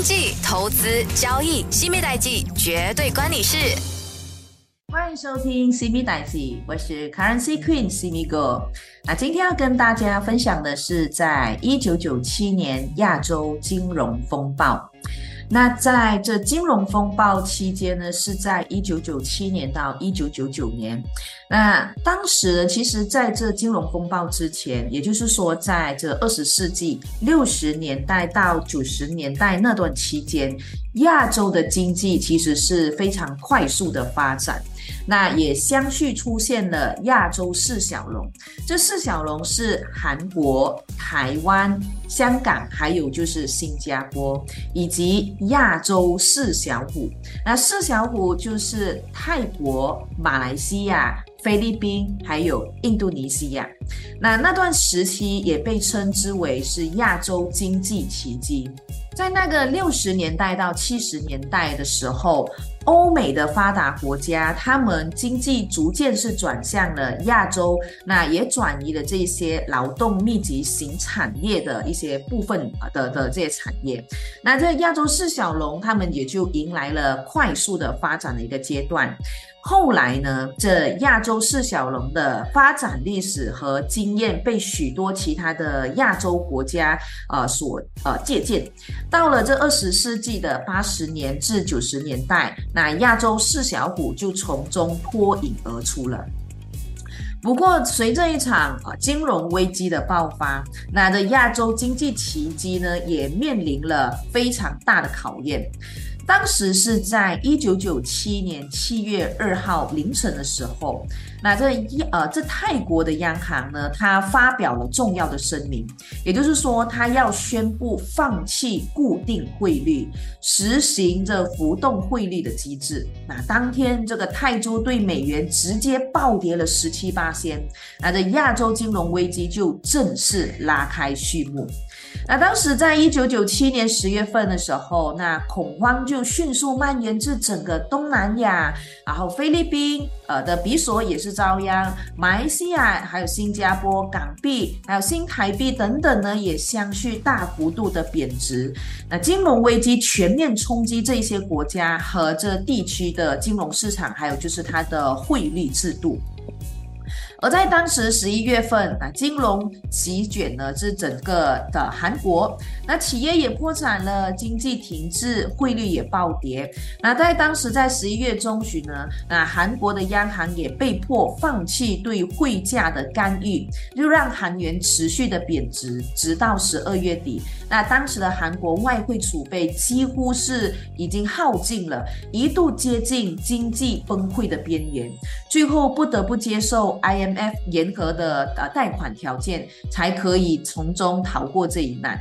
经济、投资、交易，西米代记绝对关你事。欢迎收听 CB 代记，我是 Currency Queen CB Go。那今天要跟大家分享的是，在一九九七年亚洲金融风暴。那在这金融风暴期间呢，是在一九九七年到一九九九年。那当时其实在这金融风暴之前，也就是说在这二十世纪六十年代到九十年代那段期间，亚洲的经济其实是非常快速的发展。那也相续出现了亚洲四小龙，这四小龙是韩国、台湾、香港，还有就是新加坡，以及亚洲四小虎。那四小虎就是泰国、马来西亚、菲律宾，还有印度尼西亚。那那段时期也被称之为是亚洲经济奇迹。在那个六十年代到七十年代的时候。欧美的发达国家，他们经济逐渐是转向了亚洲，那也转移了这些劳动密集型产业的一些部分的的这些产业。那这亚洲四小龙，他们也就迎来了快速的发展的一个阶段。后来呢，这亚洲四小龙的发展历史和经验被许多其他的亚洲国家呃所呃借鉴。到了这二十世纪的八十年至九十年代。那亚洲四小虎就从中脱颖而出了。不过，随着一场金融危机的爆发，那这亚洲经济奇迹呢，也面临了非常大的考验。当时是在一九九七年七月二号凌晨的时候，那这一呃这泰国的央行呢，它发表了重要的声明，也就是说，它要宣布放弃固定汇率，实行着浮动汇率的机制。那当天这个泰铢对美元直接暴跌了十七八仙，那这亚洲金融危机就正式拉开序幕。那当时在一九九七年十月份的时候，那恐慌就迅速蔓延至整个东南亚，然后菲律宾呃的比索也是遭殃，马来西亚还有新加坡港币还有新台币等等呢，也相续大幅度的贬值。那金融危机全面冲击这些国家和这地区的金融市场，还有就是它的汇率制度。而在当时十一月份啊，金融席卷呢是整个的韩国，那企业也破产了，经济停滞，汇率也暴跌。那在当时在十一月中旬呢，那韩国的央行也被迫放弃对汇价的干预，就让韩元持续的贬值，直到十二月底。那当时的韩国外汇储备几乎是已经耗尽了，一度接近经济崩溃的边缘，最后不得不接受 IM。F 严格的呃贷款条件，才可以从中逃过这一难。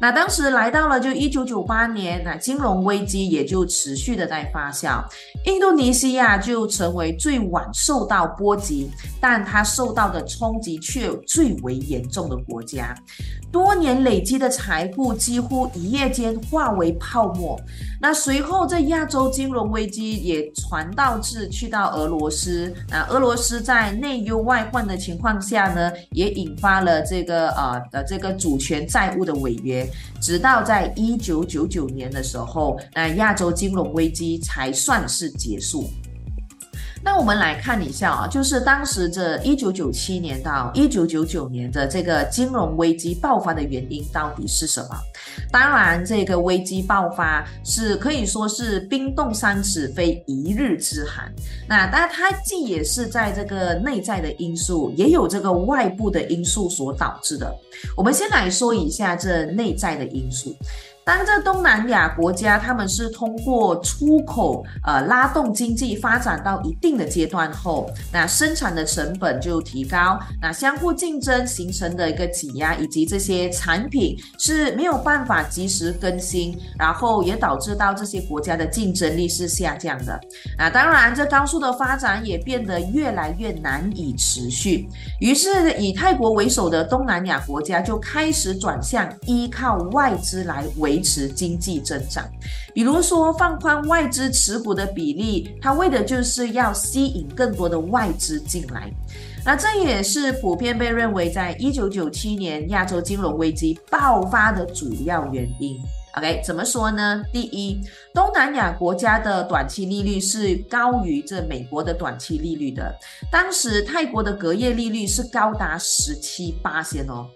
那当时来到了就一九九八年，那金融危机也就持续的在发酵。印度尼西亚就成为最晚受到波及，但它受到的冲击却最为严重的国家。多年累积的财富几乎一夜间化为泡沫。那随后，这亚洲金融危机也传导至去到俄罗斯。那俄罗斯在内忧外患的情况下呢，也引发了这个呃的这个主权债务的违约。直到在一九九九年的时候，那亚洲金融危机才算是结束。那我们来看一下啊，就是当时这一九九七年到一九九九年的这个金融危机爆发的原因到底是什么？当然，这个危机爆发是可以说是冰冻三尺非一日之寒。那当然，它既也是在这个内在的因素，也有这个外部的因素所导致的。我们先来说一下这内在的因素。当这东南亚国家他们是通过出口呃拉动经济发展到一定的阶段后，那生产的成本就提高，那相互竞争形成的一个挤压，以及这些产品是没有办法及时更新，然后也导致到这些国家的竞争力是下降的。那当然，这高速的发展也变得越来越难以持续，于是以泰国为首的东南亚国家就开始转向依靠外资来维。维持经济增长，比如说放宽外资持股的比例，它为的就是要吸引更多的外资进来。那这也是普遍被认为在一九九七年亚洲金融危机爆发的主要原因。OK，怎么说呢？第一，东南亚国家的短期利率是高于这美国的短期利率的。当时泰国的隔夜利率是高达十七八仙哦。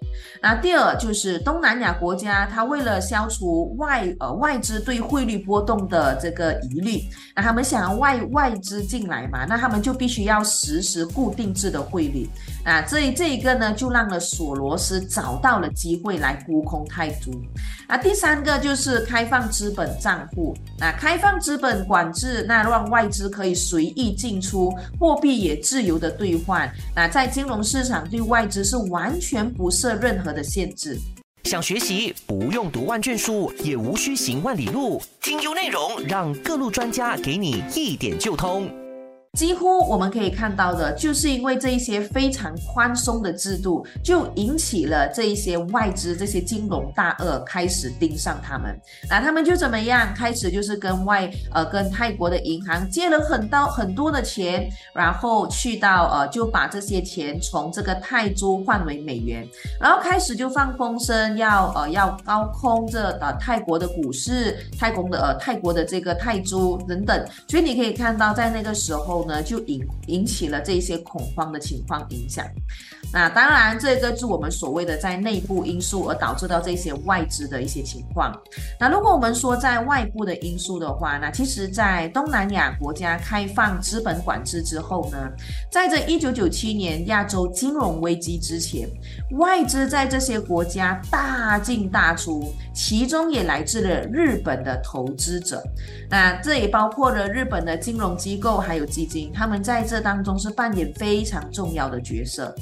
那第二就是东南亚国家，它为了消除外呃外资对汇率波动的这个疑虑，那他们想要外外资进来嘛，那他们就必须要实施固定制的汇率。啊，这这一个呢，就让了索罗斯找到了机会来沽空泰铢。啊，第三个就是开放资本账户，啊，开放资本管制，那让外资可以随意进出，货币也自由的兑换。那在金融市场对外资是完全不设任何的限制。想学习不用读万卷书，也无需行万里路，听优内容让各路专家给你一点就通。几乎我们可以看到的，就是因为这一些非常宽松的制度，就引起了这一些外资、这些金融大鳄开始盯上他们。那他们就怎么样？开始就是跟外呃跟泰国的银行借了很多很多的钱，然后去到呃就把这些钱从这个泰铢换为美元，然后开始就放风声，要呃要高空这呃泰国的股市、泰国的呃泰国的这个泰铢等等。所以你可以看到，在那个时候。呢，就引引起了这些恐慌的情况影响。那当然，这个是我们所谓的在内部因素而导致到这些外资的一些情况。那如果我们说在外部的因素的话，那其实，在东南亚国家开放资本管制之后呢，在这一九九七年亚洲金融危机之前，外资在这些国家大进大出，其中也来自了日本的投资者。那这也包括了日本的金融机构还有基金，他们在这当中是扮演非常重要的角色。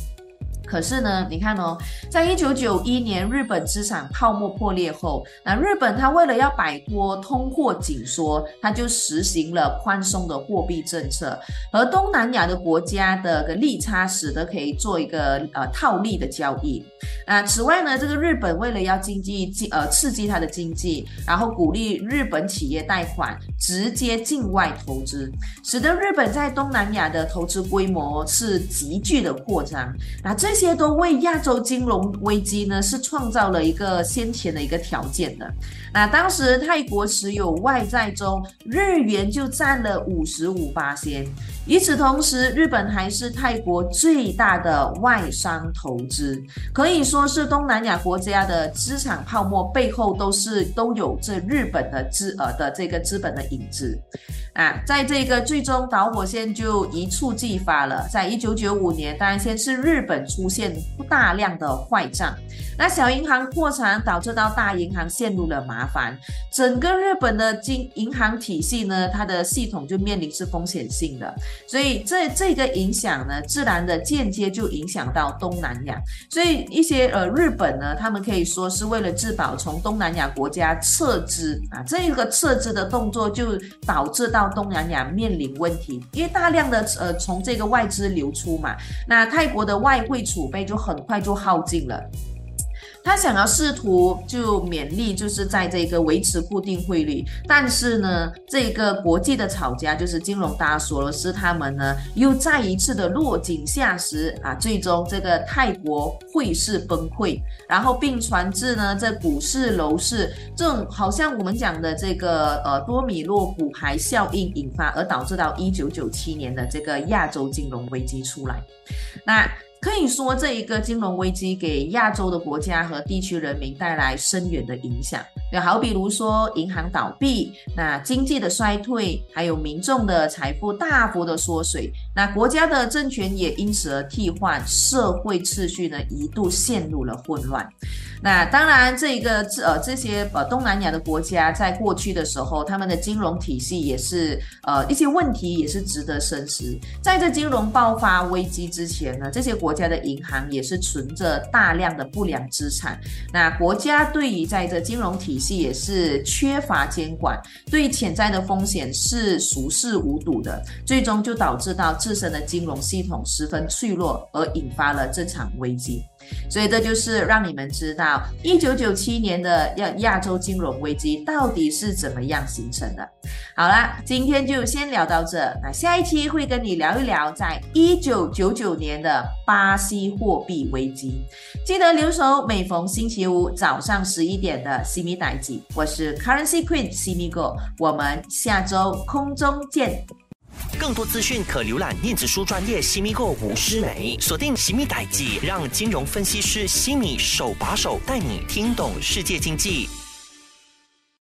可是呢，你看哦，在一九九一年日本资产泡沫破裂后，那日本它为了要摆脱通货紧缩，它就实行了宽松的货币政策，而东南亚的国家的个利差使得可以做一个呃套利的交易。那此外呢，这个日本为了要经济呃刺激它的经济，然后鼓励日本企业贷款直接境外投资，使得日本在东南亚的投资规模是急剧的扩张。那这些。这些都为亚洲金融危机呢是创造了一个先前的一个条件的。那当时泰国持有外债中，日元就占了五十五八先。与此同时，日本还是泰国最大的外商投资，可以说是东南亚国家的资产泡沫背后都是都有着日本的资呃的这个资本的影子。啊，在这个最终导火线就一触即发了。在一九九五年，当然先是日本出现大量的坏账，那小银行破产导致到大银行陷入了麻烦，整个日本的金银行体系呢，它的系统就面临是风险性的，所以这这个影响呢，自然的间接就影响到东南亚，所以一些呃日本呢，他们可以说是为了自保，从东南亚国家撤资啊，这个撤资的动作就导致到。东南亚面临问题，因为大量的呃从这个外资流出嘛，那泰国的外汇储备就很快就耗尽了。他想要试图就勉力，就是在这个维持固定汇率，但是呢，这个国际的炒家就是金融大索罗斯他们呢，又再一次的落井下石啊，最终这个泰国汇市崩溃，然后并传至呢这股市楼市，这种好像我们讲的这个呃多米诺骨牌效应引发，而导致到一九九七年的这个亚洲金融危机出来，那。可以说，这一个金融危机给亚洲的国家和地区人民带来深远的影响。就好比如说，银行倒闭，那经济的衰退，还有民众的财富大幅的缩水，那国家的政权也因此而替换，社会秩序呢一度陷入了混乱。那当然，这一个这呃这些呃东南亚的国家在过去的时候，他们的金融体系也是呃一些问题也是值得深思。在这金融爆发危机之前呢，这些国家的银行也是存着大量的不良资产。那国家对于在这金融体系也是缺乏监管，对潜在的风险是熟视无睹的，最终就导致到自身的金融系统十分脆弱，而引发了这场危机。所以这就是让你们知道一九九七年的亚亚洲金融危机到底是怎么样形成的。好啦，今天就先聊到这，那下一期会跟你聊一聊在一九九九年的巴西货币危机。记得留守每逢星期五早上十一点的西米代记，我是 Currency Queen 西米哥，我们下周空中见。更多资讯可浏览电子书专业西米购吴诗梅，锁定西米代记，让金融分析师西米手把手带你听懂世界经济。